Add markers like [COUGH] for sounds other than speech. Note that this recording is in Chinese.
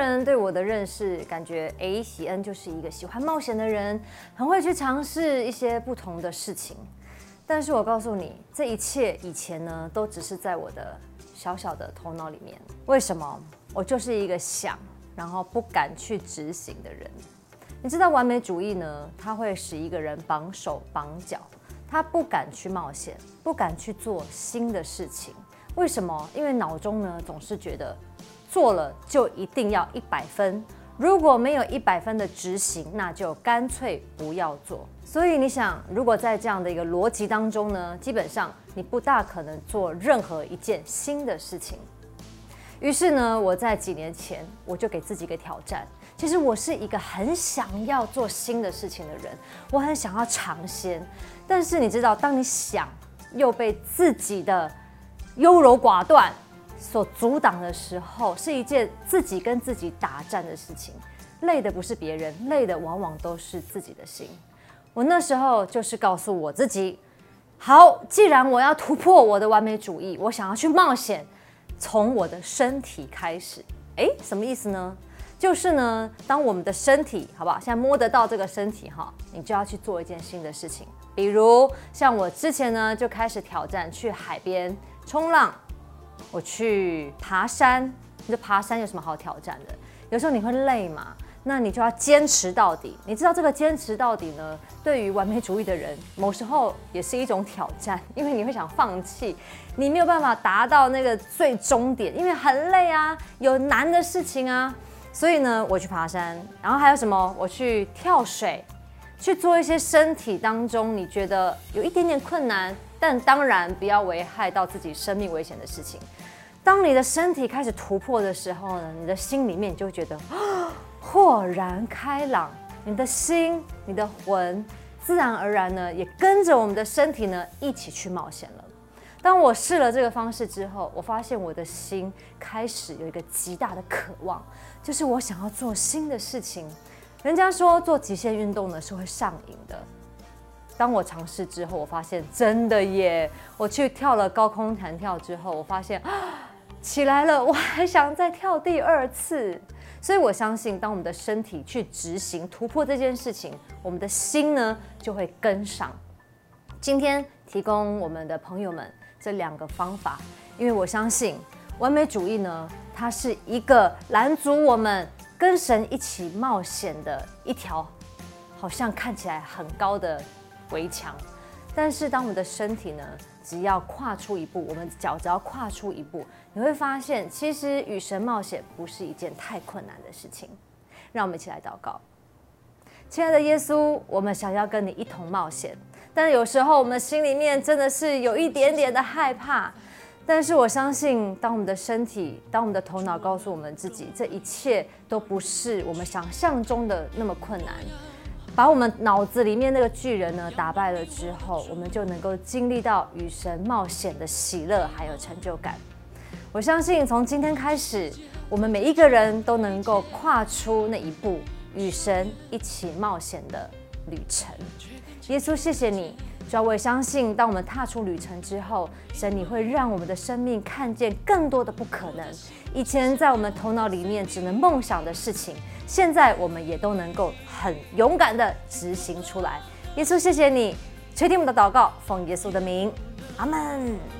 人对我的认识，感觉诶，喜恩就是一个喜欢冒险的人，很会去尝试一些不同的事情。但是我告诉你，这一切以前呢，都只是在我的小小的头脑里面。为什么？我就是一个想，然后不敢去执行的人。你知道，完美主义呢，它会使一个人绑手绑脚，他不敢去冒险，不敢去做新的事情。为什么？因为脑中呢，总是觉得。做了就一定要一百分，如果没有一百分的执行，那就干脆不要做。所以你想，如果在这样的一个逻辑当中呢，基本上你不大可能做任何一件新的事情。于是呢，我在几年前我就给自己一个挑战。其实我是一个很想要做新的事情的人，我很想要尝鲜。但是你知道，当你想又被自己的优柔寡断。所阻挡的时候，是一件自己跟自己打战的事情。累的不是别人，累的往往都是自己的心。我那时候就是告诉我自己：好，既然我要突破我的完美主义，我想要去冒险，从我的身体开始。诶，什么意思呢？就是呢，当我们的身体，好不好？现在摸得到这个身体哈，你就要去做一件新的事情。比如像我之前呢，就开始挑战去海边冲浪。我去爬山，这爬山有什么好挑战的？有时候你会累嘛，那你就要坚持到底。你知道这个坚持到底呢，对于完美主义的人，某时候也是一种挑战，因为你会想放弃，你没有办法达到那个最终点，因为很累啊，有难的事情啊。所以呢，我去爬山，然后还有什么？我去跳水，去做一些身体当中你觉得有一点点困难。但当然不要危害到自己生命危险的事情。当你的身体开始突破的时候呢，你的心里面就会觉得 [GASPS] 豁然开朗，你的心、你的魂，自然而然呢也跟着我们的身体呢一起去冒险了。当我试了这个方式之后，我发现我的心开始有一个极大的渴望，就是我想要做新的事情。人家说做极限运动呢是会上瘾的。当我尝试之后，我发现真的耶！我去跳了高空弹跳之后，我发现啊 [GASPS] 起来了，我还想再跳第二次。所以我相信，当我们的身体去执行突破这件事情，我们的心呢就会跟上。今天提供我们的朋友们这两个方法，因为我相信完美主义呢，它是一个拦阻我们跟神一起冒险的一条，好像看起来很高的。围墙，但是当我们的身体呢，只要跨出一步，我们脚只要跨出一步，你会发现，其实与神冒险不是一件太困难的事情。让我们一起来祷告，亲爱的耶稣，我们想要跟你一同冒险，但有时候我们心里面真的是有一点点的害怕。但是我相信，当我们的身体，当我们的头脑告诉我们自己，这一切都不是我们想象中的那么困难。把我们脑子里面那个巨人呢打败了之后，我们就能够经历到与神冒险的喜乐还有成就感。我相信从今天开始，我们每一个人都能够跨出那一步，与神一起冒险的旅程。耶稣，谢谢你。主要我也相信，当我们踏出旅程之后，神你会让我们的生命看见更多的不可能。以前在我们头脑里面只能梦想的事情，现在我们也都能够很勇敢的执行出来。耶稣，谢谢你垂听我们的祷告，奉耶稣的名，阿门。